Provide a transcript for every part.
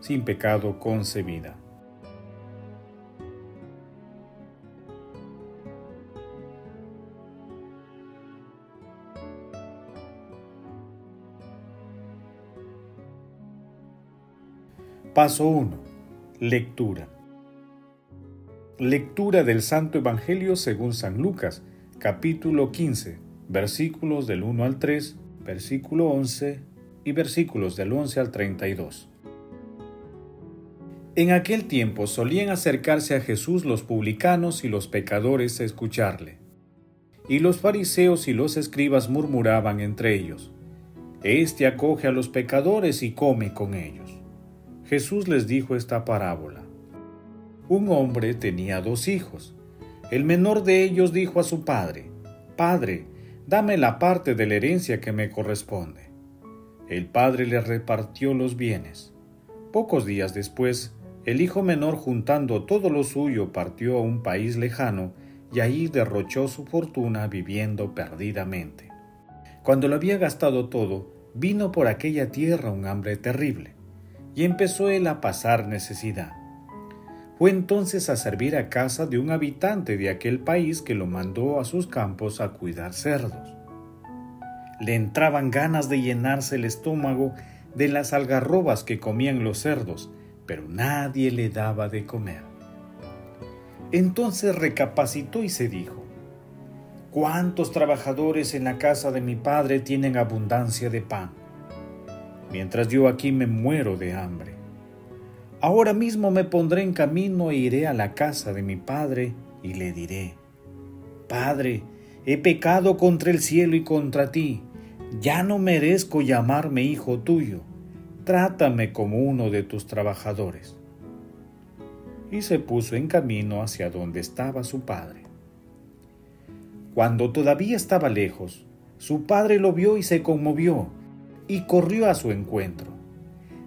sin pecado concebida. Paso 1. Lectura. Lectura del Santo Evangelio según San Lucas, capítulo 15, versículos del 1 al 3, versículo 11 y versículos del 11 al 32. En aquel tiempo solían acercarse a Jesús los publicanos y los pecadores a escucharle. Y los fariseos y los escribas murmuraban entre ellos, Este acoge a los pecadores y come con ellos. Jesús les dijo esta parábola. Un hombre tenía dos hijos. El menor de ellos dijo a su padre, Padre, dame la parte de la herencia que me corresponde. El padre le repartió los bienes. Pocos días después, el hijo menor juntando todo lo suyo partió a un país lejano y allí derrochó su fortuna viviendo perdidamente. Cuando lo había gastado todo, vino por aquella tierra un hambre terrible, y empezó él a pasar necesidad. Fue entonces a servir a casa de un habitante de aquel país que lo mandó a sus campos a cuidar cerdos. Le entraban ganas de llenarse el estómago de las algarrobas que comían los cerdos, pero nadie le daba de comer. Entonces recapacitó y se dijo, ¿cuántos trabajadores en la casa de mi padre tienen abundancia de pan? Mientras yo aquí me muero de hambre. Ahora mismo me pondré en camino e iré a la casa de mi padre y le diré, Padre, he pecado contra el cielo y contra ti, ya no merezco llamarme hijo tuyo trátame como uno de tus trabajadores. Y se puso en camino hacia donde estaba su padre. Cuando todavía estaba lejos, su padre lo vio y se conmovió, y corrió a su encuentro.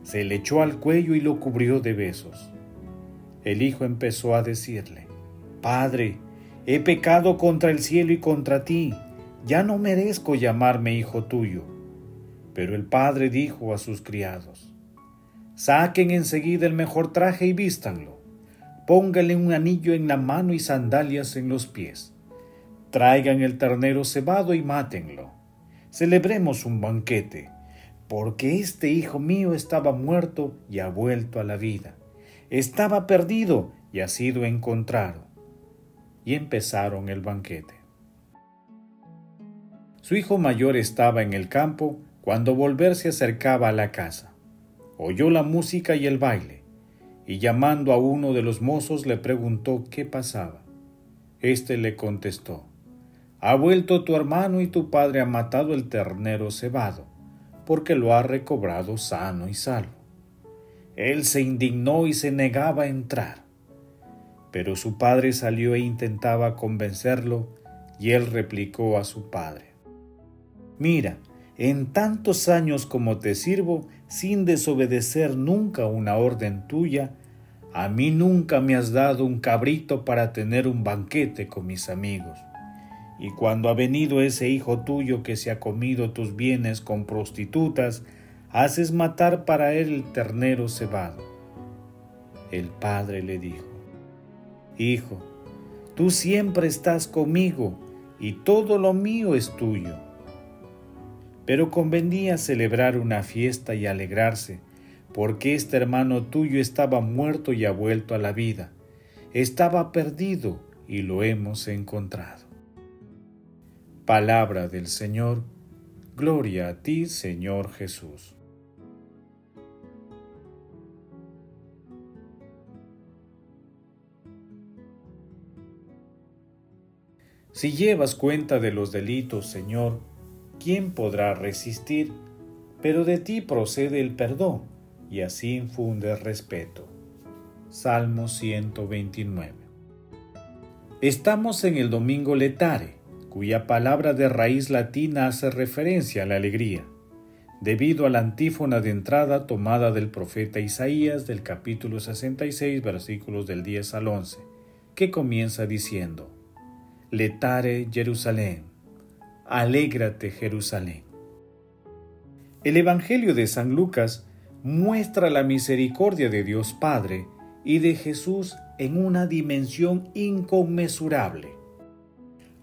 Se le echó al cuello y lo cubrió de besos. El hijo empezó a decirle, Padre, he pecado contra el cielo y contra ti, ya no merezco llamarme hijo tuyo pero el padre dijo a sus criados, Saquen enseguida el mejor traje y vístanlo. Pónganle un anillo en la mano y sandalias en los pies. Traigan el ternero cebado y mátenlo. Celebremos un banquete, porque este hijo mío estaba muerto y ha vuelto a la vida. Estaba perdido y ha sido encontrado. Y empezaron el banquete. Su hijo mayor estaba en el campo cuando volver se acercaba a la casa. Oyó la música y el baile, y llamando a uno de los mozos le preguntó qué pasaba. Este le contestó, Ha vuelto tu hermano y tu padre ha matado el ternero cebado, porque lo ha recobrado sano y salvo. Él se indignó y se negaba a entrar. Pero su padre salió e intentaba convencerlo, y él replicó a su padre, Mira, en tantos años como te sirvo, sin desobedecer nunca una orden tuya, a mí nunca me has dado un cabrito para tener un banquete con mis amigos. Y cuando ha venido ese hijo tuyo que se ha comido tus bienes con prostitutas, haces matar para él el ternero cebado. El padre le dijo, Hijo, tú siempre estás conmigo y todo lo mío es tuyo pero convenía celebrar una fiesta y alegrarse, porque este hermano tuyo estaba muerto y ha vuelto a la vida, estaba perdido y lo hemos encontrado. Palabra del Señor, gloria a ti Señor Jesús. Si llevas cuenta de los delitos, Señor, ¿quién podrá resistir? Pero de ti procede el perdón, y así infunde respeto. Salmo 129. Estamos en el domingo letare, cuya palabra de raíz latina hace referencia a la alegría, debido a la antífona de entrada tomada del profeta Isaías del capítulo 66 versículos del 10 al 11, que comienza diciendo, Letare Jerusalén, alégrate Jerusalén. El Evangelio de San Lucas muestra la misericordia de Dios Padre y de Jesús en una dimensión inconmensurable.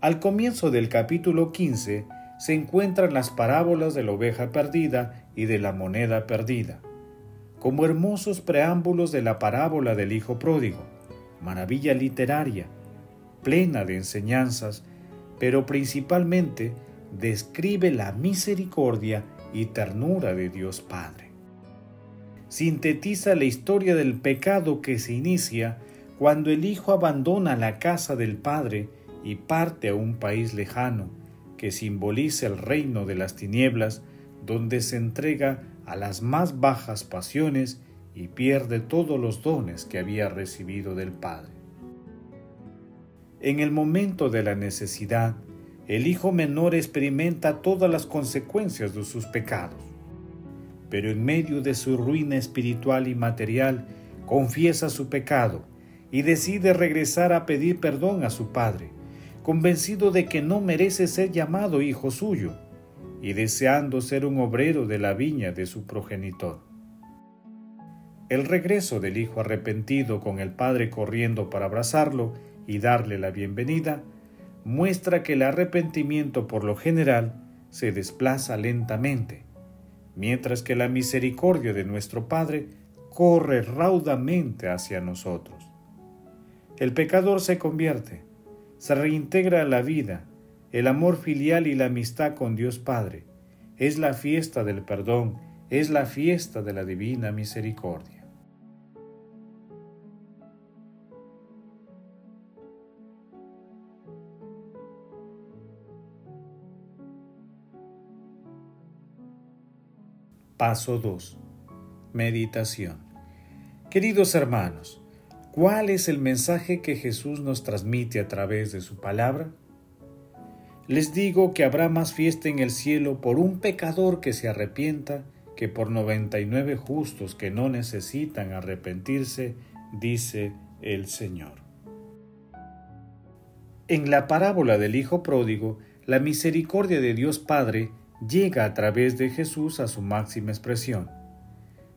Al comienzo del capítulo 15 se encuentran las parábolas de la oveja perdida y de la moneda perdida, como hermosos preámbulos de la parábola del Hijo Pródigo, maravilla literaria, plena de enseñanzas, pero principalmente describe la misericordia y ternura de Dios Padre. Sintetiza la historia del pecado que se inicia cuando el Hijo abandona la casa del Padre y parte a un país lejano, que simboliza el reino de las tinieblas, donde se entrega a las más bajas pasiones y pierde todos los dones que había recibido del Padre. En el momento de la necesidad, el hijo menor experimenta todas las consecuencias de sus pecados, pero en medio de su ruina espiritual y material confiesa su pecado y decide regresar a pedir perdón a su padre, convencido de que no merece ser llamado hijo suyo y deseando ser un obrero de la viña de su progenitor. El regreso del hijo arrepentido con el padre corriendo para abrazarlo y darle la bienvenida muestra que el arrepentimiento por lo general se desplaza lentamente, mientras que la misericordia de nuestro Padre corre raudamente hacia nosotros. El pecador se convierte, se reintegra a la vida, el amor filial y la amistad con Dios Padre. Es la fiesta del perdón, es la fiesta de la divina misericordia. Paso 2. Meditación. Queridos hermanos, ¿cuál es el mensaje que Jesús nos transmite a través de su palabra? Les digo que habrá más fiesta en el cielo por un pecador que se arrepienta que por 99 justos que no necesitan arrepentirse, dice el Señor. En la parábola del Hijo Pródigo, la misericordia de Dios Padre llega a través de Jesús a su máxima expresión.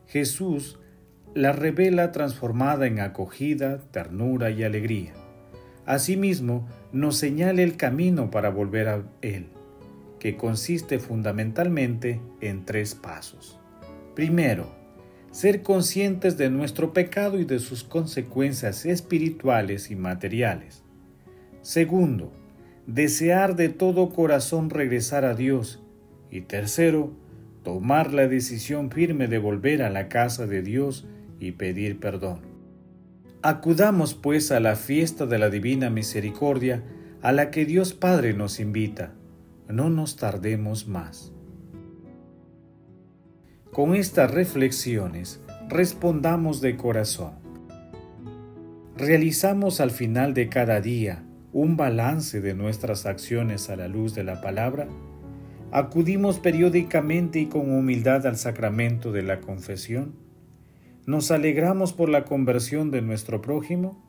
Jesús la revela transformada en acogida, ternura y alegría. Asimismo, nos señala el camino para volver a Él, que consiste fundamentalmente en tres pasos. Primero, ser conscientes de nuestro pecado y de sus consecuencias espirituales y materiales. Segundo, desear de todo corazón regresar a Dios y tercero, tomar la decisión firme de volver a la casa de Dios y pedir perdón. Acudamos pues a la fiesta de la Divina Misericordia a la que Dios Padre nos invita. No nos tardemos más. Con estas reflexiones respondamos de corazón. Realizamos al final de cada día un balance de nuestras acciones a la luz de la palabra Acudimos periódicamente y con humildad al sacramento de la confesión. Nos alegramos por la conversión de nuestro prójimo.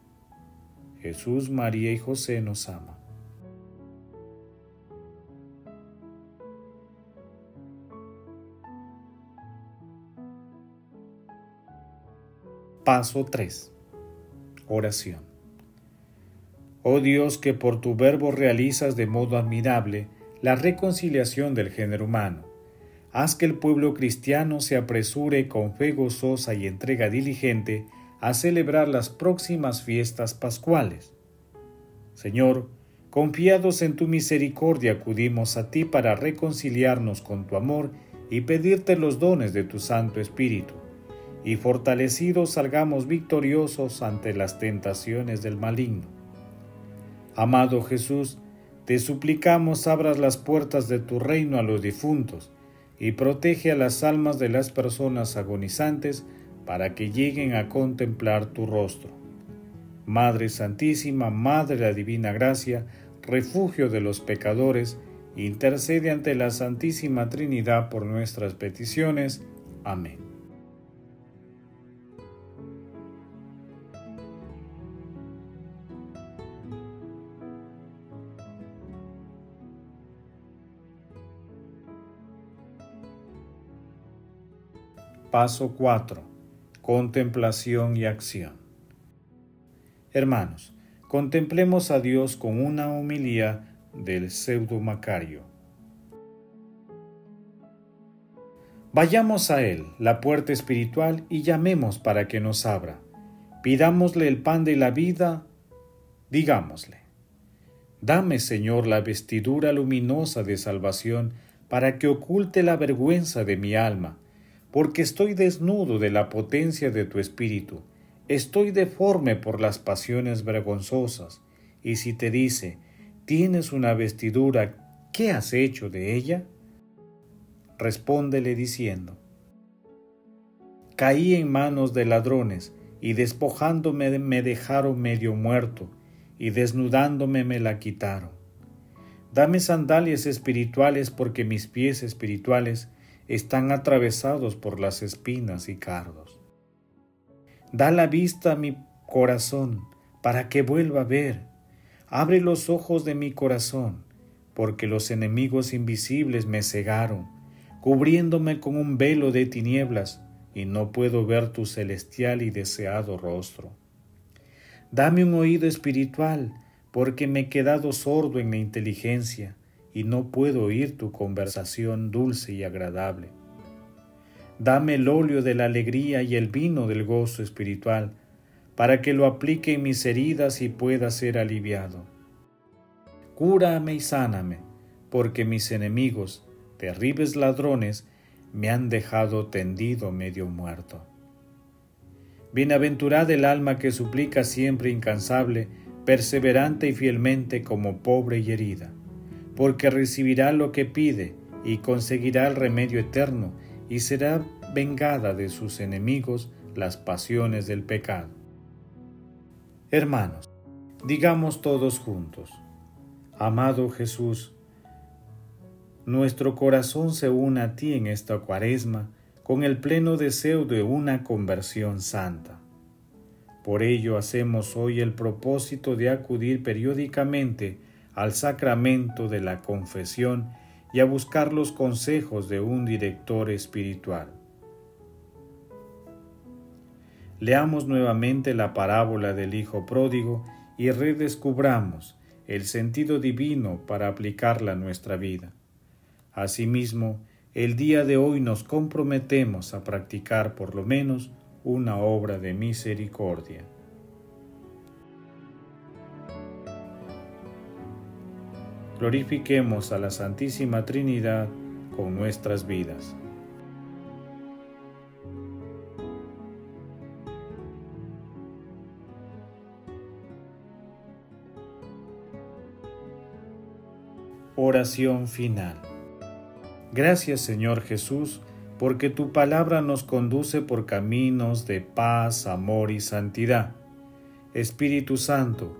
Jesús, María y José nos ama. Paso 3. Oración. Oh Dios que por tu verbo realizas de modo admirable la reconciliación del género humano. Haz que el pueblo cristiano se apresure con fe gozosa y entrega diligente a celebrar las próximas fiestas pascuales. Señor, confiados en tu misericordia acudimos a ti para reconciliarnos con tu amor y pedirte los dones de tu Santo Espíritu, y fortalecidos salgamos victoriosos ante las tentaciones del maligno. Amado Jesús, te suplicamos abras las puertas de tu reino a los difuntos y protege a las almas de las personas agonizantes para que lleguen a contemplar tu rostro. Madre Santísima, Madre de la Divina Gracia, refugio de los pecadores, intercede ante la Santísima Trinidad por nuestras peticiones. Amén. Paso 4. Contemplación y acción. Hermanos, contemplemos a Dios con una homilía del pseudo Macario. Vayamos a Él, la puerta espiritual, y llamemos para que nos abra. Pidámosle el pan de la vida, digámosle. Dame, Señor, la vestidura luminosa de salvación, para que oculte la vergüenza de mi alma, porque estoy desnudo de la potencia de tu espíritu estoy deforme por las pasiones vergonzosas, y si te dice, tienes una vestidura, ¿qué has hecho de ella? Respóndele diciendo, caí en manos de ladrones, y despojándome me dejaron medio muerto, y desnudándome me la quitaron. Dame sandalias espirituales porque mis pies espirituales están atravesados por las espinas y cardos. Da la vista a mi corazón para que vuelva a ver. Abre los ojos de mi corazón, porque los enemigos invisibles me cegaron, cubriéndome con un velo de tinieblas, y no puedo ver tu celestial y deseado rostro. Dame un oído espiritual, porque me he quedado sordo en la inteligencia, y no puedo oír tu conversación dulce y agradable. Dame el óleo de la alegría y el vino del gozo espiritual, para que lo aplique en mis heridas y pueda ser aliviado. Cúrame y sáname, porque mis enemigos, terribles ladrones, me han dejado tendido medio muerto. Bienaventurada el alma que suplica siempre incansable, perseverante y fielmente como pobre y herida, porque recibirá lo que pide y conseguirá el remedio eterno y será vengada de sus enemigos las pasiones del pecado. Hermanos, digamos todos juntos, amado Jesús, nuestro corazón se une a ti en esta cuaresma con el pleno deseo de una conversión santa. Por ello hacemos hoy el propósito de acudir periódicamente al sacramento de la confesión y a buscar los consejos de un director espiritual. Leamos nuevamente la parábola del Hijo Pródigo y redescubramos el sentido divino para aplicarla a nuestra vida. Asimismo, el día de hoy nos comprometemos a practicar por lo menos una obra de misericordia. Glorifiquemos a la Santísima Trinidad con nuestras vidas. Oración final. Gracias Señor Jesús, porque tu palabra nos conduce por caminos de paz, amor y santidad. Espíritu Santo,